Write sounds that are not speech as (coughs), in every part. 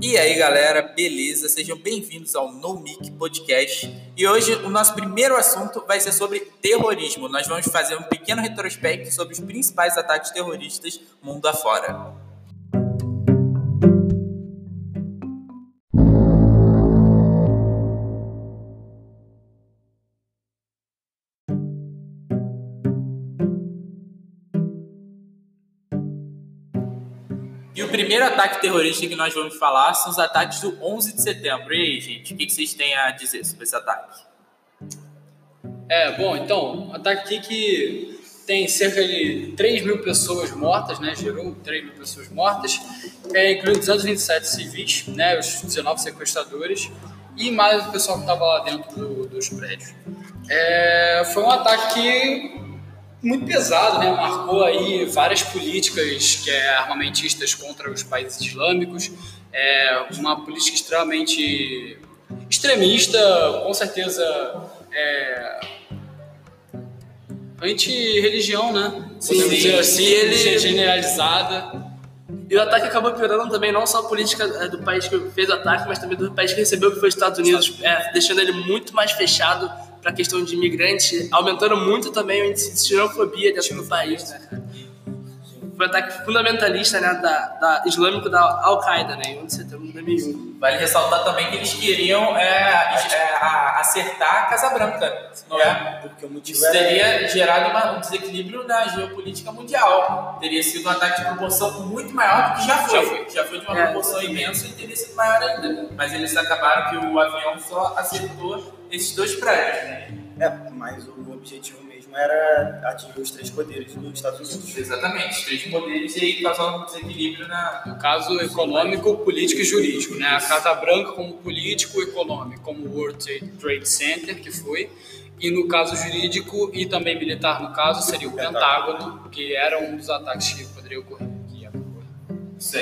E aí galera, beleza? Sejam bem-vindos ao No Mic Podcast. E hoje o nosso primeiro assunto vai ser sobre terrorismo. Nós vamos fazer um pequeno retrospecto sobre os principais ataques terroristas mundo afora. O primeiro ataque terrorista que nós vamos falar são os ataques do 11 de setembro. E aí, gente, o que vocês têm a dizer sobre esse ataque? É, bom, então, ataque aqui que tem cerca de 3 mil pessoas mortas, né? Gerou 3 mil pessoas mortas, é, incluindo 227 civis, né? Os 19 sequestradores e mais o pessoal que estava lá dentro do, dos prédios. É, foi um ataque que muito pesado, né? Marcou aí várias políticas que é armamentistas contra os países islâmicos, é uma política extremamente extremista, com certeza é, anti-religião, né? Podemos dizer assim, ele... generalizada. E o ataque acabou piorando também não só a política é, do país que fez o ataque, mas também do país que recebeu, que foi os Estados Unidos, é, deixando ele muito mais fechado para a questão de imigrantes, aumentando muito também o índice de xenofobia dentro do país, né, cara? Foi um ataque fundamentalista, né, da, da islâmico da Al-Qaeda, né, em 11 de setembro de 2001. Vale ressaltar também que eles queriam é, é, a- acertar a Casa Branca, não é? Porque o motivo Isso era- teria gerado uma- um desequilíbrio na geopolítica mundial. Teria sido um ataque de proporção muito maior do que já foi. Já foi. Já foi de uma É, proporção imensa e teria sido maior ainda. Mas eles acabaram que o avião só acertou esses dois prédios, né? É, mas o objetivo mesmo era atingir os três poderes dos Estados Unidos. Exatamente, os três poderes e aí causar um desequilíbrio na. No caso econômico, político e jurídico, né? A Casa Branca como político e econômico, como o World Trade Center, que foi, e no caso jurídico e também militar, no caso, seria o Pentágono, que era um dos ataques que poderia ocorrer. Que ia ocorrer. Isso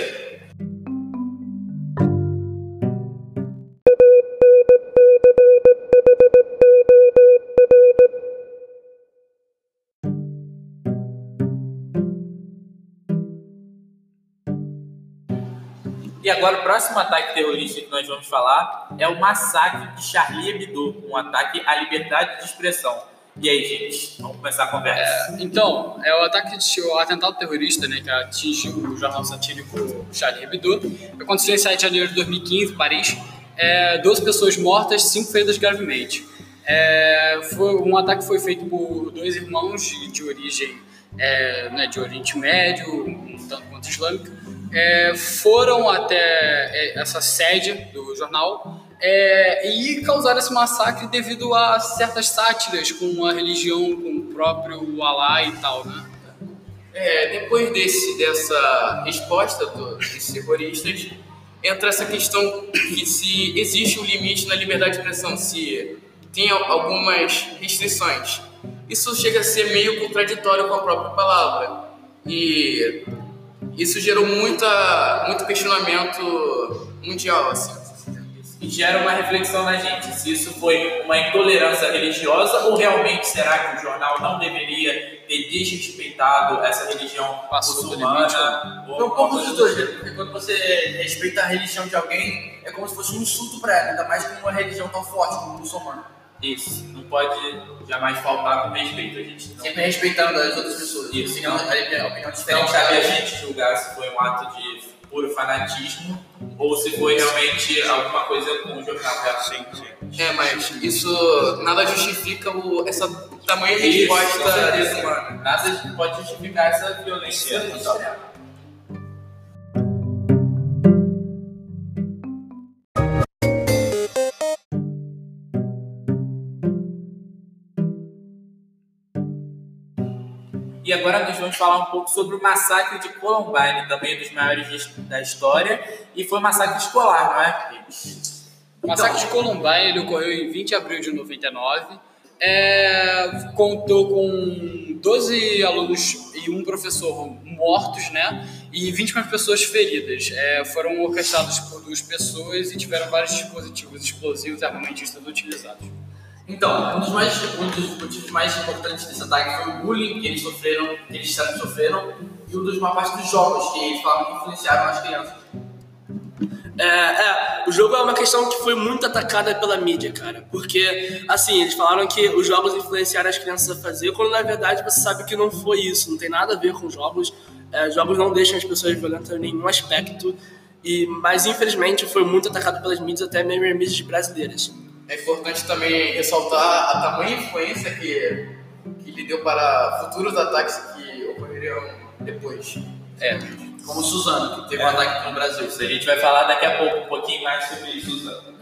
E agora o próximo ataque terrorista que nós vamos falar é o massacre de Charlie Hebdo, um ataque à liberdade de expressão. E aí, gente, vamos começar a conversa. Então, é o ataque de, o atentado terrorista, né, que atingiu o jornal satírico Charlie Hebdo. Aconteceu em 7 de janeiro de 2015, em Paris. É, 12 pessoas mortas, 5 feridas gravemente. É, foi, um ataque foi feito por dois irmãos de, de origem é, né, de Oriente Médio, um tanto quanto islâmica, é, foram até é, essa sede do jornal é, e causaram esse massacre devido a certas sátiras com a religião, com o próprio Alá e tal, né? É, depois desse, dessa resposta do- dos terroristas, entra essa questão que se existe um limite na liberdade de expressão, se tem al- algumas restrições. Isso chega a ser meio contraditório com a própria palavra. E isso gerou muita, muito questionamento mundial, assim. E gera uma reflexão na gente se isso foi uma intolerância religiosa ou realmente será que o jornal não deveria ter desrespeitado essa religião Passou muçulmana? ou alguma dos coisa dois, né? porque quando você respeita a religião de alguém, é como se fosse um insulto pra ela, ainda mais com uma religião tão forte como o muçulmano. Isso, não pode jamais faltar com respeito a gente. Não, Sempre respeitando as outras pessoas. Isso. Opinião, a opinião não diferente. cabe a gente julgar se foi um ato de puro fanatismo ou se foi realmente alguma coisa com o jornal. Sim, sim. É, mas isso nada justifica o, essa tamanha resposta desumana. Nada pode justificar essa violência extrema. E agora nós vamos falar um pouco sobre o massacre de Columbine, também dos maiores da história, e foi um massacre escolar, não é? O massacre de Columbine ele ocorreu em 20 de abril de 99. É, contou com 12 alunos e um professor mortos, né? E 20 pessoas feridas. É, foram orquestrados por duas pessoas e tiveram vários dispositivos explosivos e armamentistas utilizados. Então, um dos, mais, um dos motivos mais importantes desse ataque foi o bullying que eles sofreram, que eles sofreram, e um dos uma parte dos jogos que eles falavam que influenciaram as crianças. É, é, o jogo é uma questão que foi muito atacada pela mídia, cara. Porque, assim, eles falaram que os jogos influenciaram as crianças a fazer, quando na verdade você sabe que não foi isso, não tem nada a ver com jogos. É, jogos não deixam as pessoas violentas em nenhum aspecto. E, mas infelizmente foi muito atacado pelas mídias, até mesmo as mídias brasileiras. É importante também ressaltar a tamanha influência que, que ele deu para futuros ataques que ocorreriam depois. É, como Suzano, que teve um ataque aqui no Brasil. A gente vai falar daqui a pouco um pouquinho mais sobre Suzano.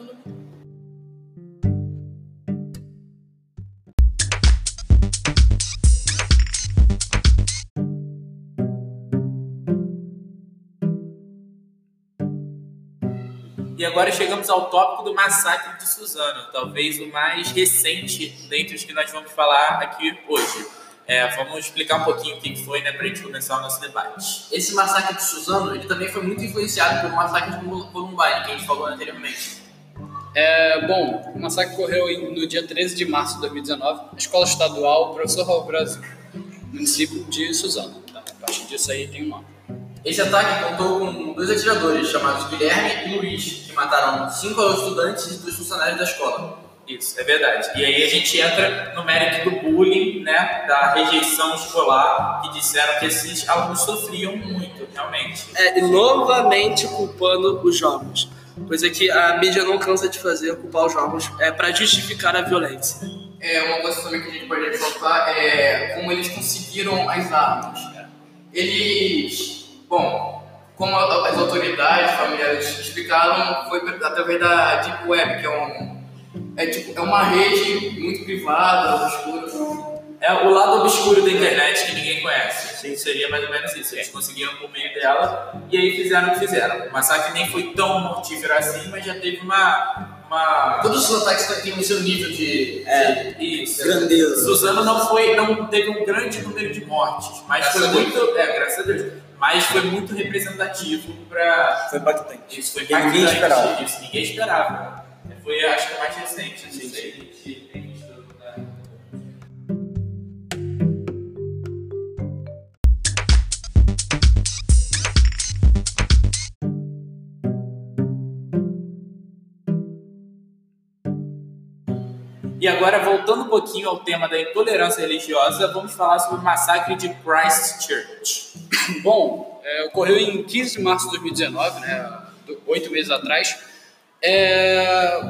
Agora chegamos ao tópico do massacre de Suzano, talvez o mais recente dentre os que nós vamos falar aqui hoje. É, vamos explicar um pouquinho o que foi, né, para a gente começar o nosso debate. Esse massacre de Suzano, ele também foi muito influenciado pelo massacre de Columbine, que a gente falou anteriormente. É, bom, o massacre ocorreu no dia 13 de março de 2019, na Escola Estadual Professor Raul Brasil, município de Suzano. Tá? A partir disso aí tem um nome. Esse ataque contou com dois atiradores, chamados Guilherme e Luiz, que mataram cinco estudantes e dois funcionários da escola. Isso, é verdade. E aí a gente entra no mérito do bullying, né, da rejeição escolar, que disseram que esses alunos sofriam muito, realmente. É, e novamente culpando os jogos. Coisa que a mídia não cansa de fazer, culpar os jogos, é para justificar a violência. É, uma coisa também que a gente pode ressaltar é como eles conseguiram as armas. Eles, como as autoridades familiares explicaram, foi através da Deep Web, que é um é, tipo, é uma rede muito privada, obscura. É o lado obscuro da internet que ninguém conhece. Sim. Seria mais ou menos isso. Eles conseguiram por meio dela e aí fizeram o que fizeram. O massacre nem foi tão mortífero assim, mas já teve uma. Uma... Todos os ataques têm o seu nível de, é, isso. grandeza. Suzano não, foi, não teve um grande número de mortes, mas graças foi muito. É, graças a Deus. Mas foi muito representativo para. Foi impactante. Isso foi impactante. Ninguém esperava. Isso, ninguém esperava. Foi, acho que, a mais recente, assim, que E agora, voltando um pouquinho ao tema da intolerância religiosa, vamos falar sobre o massacre de Christchurch. (coughs) Bom, é, ocorreu em 15 de março de 2019, né, oito meses atrás, é,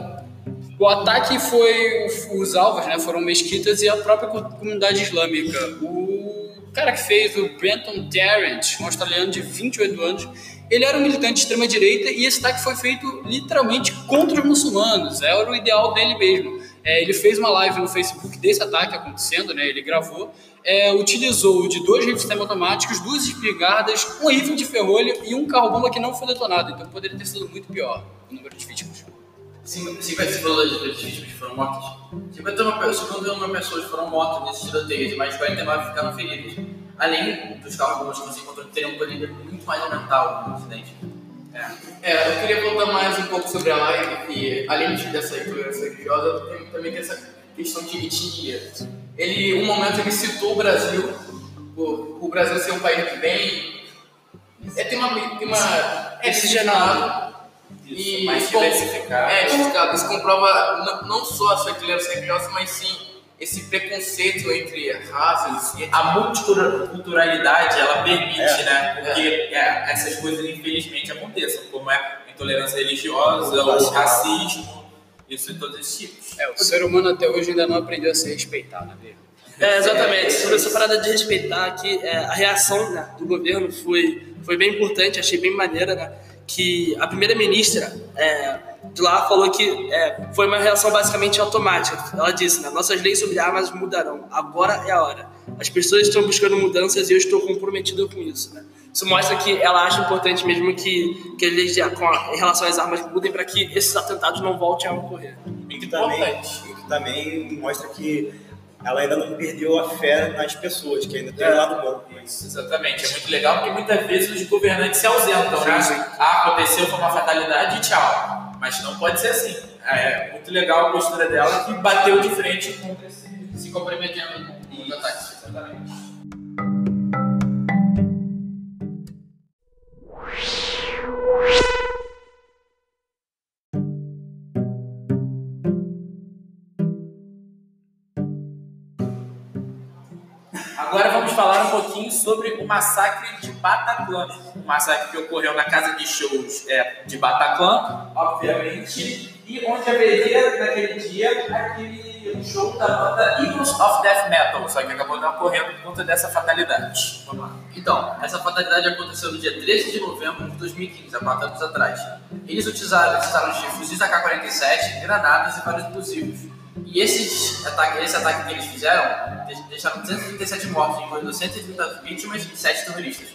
o ataque foi. Os alvos né, foram mesquitas e a própria comunidade islâmica. O cara que fez, o Brenton Tarrant, um australiano de 28 anos, ele era um militante de extrema-direita e esse ataque foi feito literalmente contra os muçulmanos. Era o ideal dele mesmo. É, ele fez uma live no Facebook desse ataque acontecendo, né? Ele gravou, é, utilizou de dois rifles semiautomáticos, duas espingardas, um rifle de ferrolho e um carro-bomba que não foi detonado. Então poderia ter sido muito pior o número de vítimas. 50 falou das vítimas que foram mortas. 51 51 pessoas foram mortas nesses tiroteios mais de 49 ficaram feridas. Além dos carros que você encontrou que teriam um poder muito mais mental no acidente. É. é, eu queria voltar mais um pouco sobre a live, que além dessa tem, também tem essa questão de etnia. Ele, um momento, ele citou o Brasil, o, o Brasil ser um país que bem. É, tem uma. Tem uma é miscigenado. E mais diversificado. É, diversificado. Isso comprova não, não só a sua intolerância religiosa, mas sim esse preconceito entre raças. A multiculturalidade, ela permite, é, né? Porque é. É, essas coisas, infelizmente, aconteçam, como é a intolerância religiosa, o racismo, isso de todos esses tipos. É, o ser humano até hoje ainda não aprendeu a se respeitar, né, Bia? É, exatamente. Sobre essa parada de respeitar aqui, é, a reação né, do governo foi, foi bem importante, achei bem maneira, né? Que a primeira-ministra é, de lá falou que é, foi uma reação basicamente automática. Ela disse, né, nossas leis sobre armas mudarão, agora é a hora. As pessoas estão buscando mudanças e eu estou comprometido com isso. Né? Isso mostra que ela acha importante mesmo que, que as leis de, com a, em relação às armas mudem para que esses atentados não voltem a ocorrer. E que também, e que também mostra que ela ainda não perdeu a fé nas pessoas, que ainda tem um lado bom. Isso, exatamente. É muito legal porque muitas vezes os governantes se ausentam, né? Ah, aconteceu, foi uma fatalidade e tchau. Mas não pode ser assim. É muito legal a postura dela que bateu de frente com se comprometendo com sobre o massacre de Bataclan. O massacre que ocorreu na casa de shows é, de Bataclan, obviamente, e onde haveria naquele dia aquele show da banda Eagles of Death Metal, só que acabou não ocorrendo por conta dessa fatalidade. Vamos lá. Então, essa fatalidade aconteceu no dia 13 de novembro de 2015, há quatro anos atrás. Eles utilizaram, utilizaram fuzis AK-47, granadas e vários explosivos. E esses ataque, esse ataque que eles fizeram de- deixaram 237 mortos, incluindo 130 vítimas e 7 terroristas.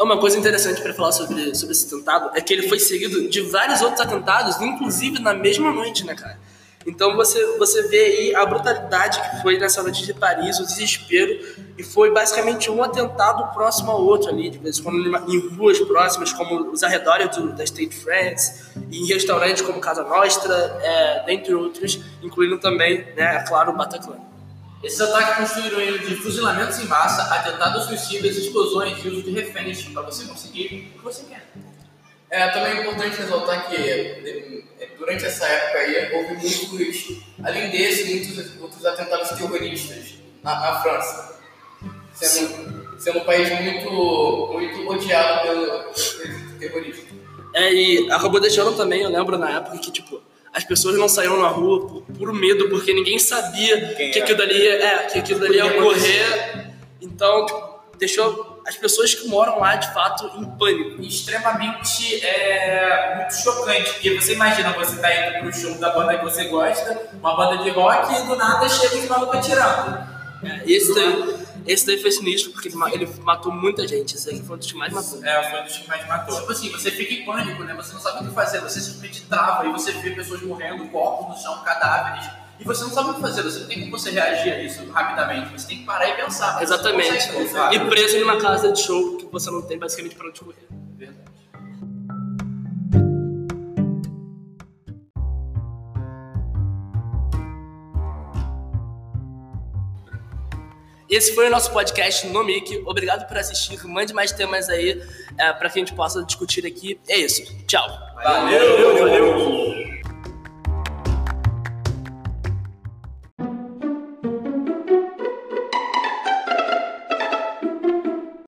Uma coisa interessante para falar sobre, sobre esse atentado é que ele foi seguido de vários outros atentados, inclusive na mesma noite, né, cara? Então você, você vê aí a brutalidade que foi nessa noite de Paris, o desespero, e foi basicamente um atentado próximo ao outro ali, de vez em quando em ruas próximas, como os arredores do, da State France, e em restaurantes como Casa Nostra, é, dentre outros, incluindo também, né, é claro, o Bataclan. Esses ataques constituíram ele de fuzilamentos em massa, atentados suicidas, explosões e uso de reféns para você conseguir o que você quer. É também importante ressaltar que de- durante essa época aí houve muitos, além desse, muitos outros atentados terroristas na, na França, sendo, sendo um país muito, muito odiado pelo, pelos terroristas. É, e acabou deixando também, eu lembro na época que, tipo, as pessoas não saíram na rua por puro medo, porque ninguém sabia Quem que aquilo dali é, que aquilo dali ia ocorrer. Então, tipo, deixou as pessoas que moram lá, de fato, em pânico. extremamente é, muito chocante, porque você imagina você tá indo pro show da banda que você gosta, uma banda de rock, e do nada chega os malucos atirando. É, esse, daí, esse daí foi sinistro, porque ele, ma- ele matou muita gente. Esse aqui foi um dos que mais matou. É, foi um dos que mais matou. Tipo assim, você fica em pânico, né? Você não sabe o que fazer, você simplesmente trava e você vê pessoas morrendo, corpos no chão, cadáveres. E você não sabe o que fazer, você não tem como você reagir a isso rapidamente. Você tem que parar e pensar. Exatamente. E preso em uma casa de show que você não tem basicamente pra onde correr. Verdade. Esse foi o nosso podcast no Mic. Obrigado por assistir. Mande mais temas aí é, para que a gente possa discutir aqui. É isso. Tchau. Valeu, valeu.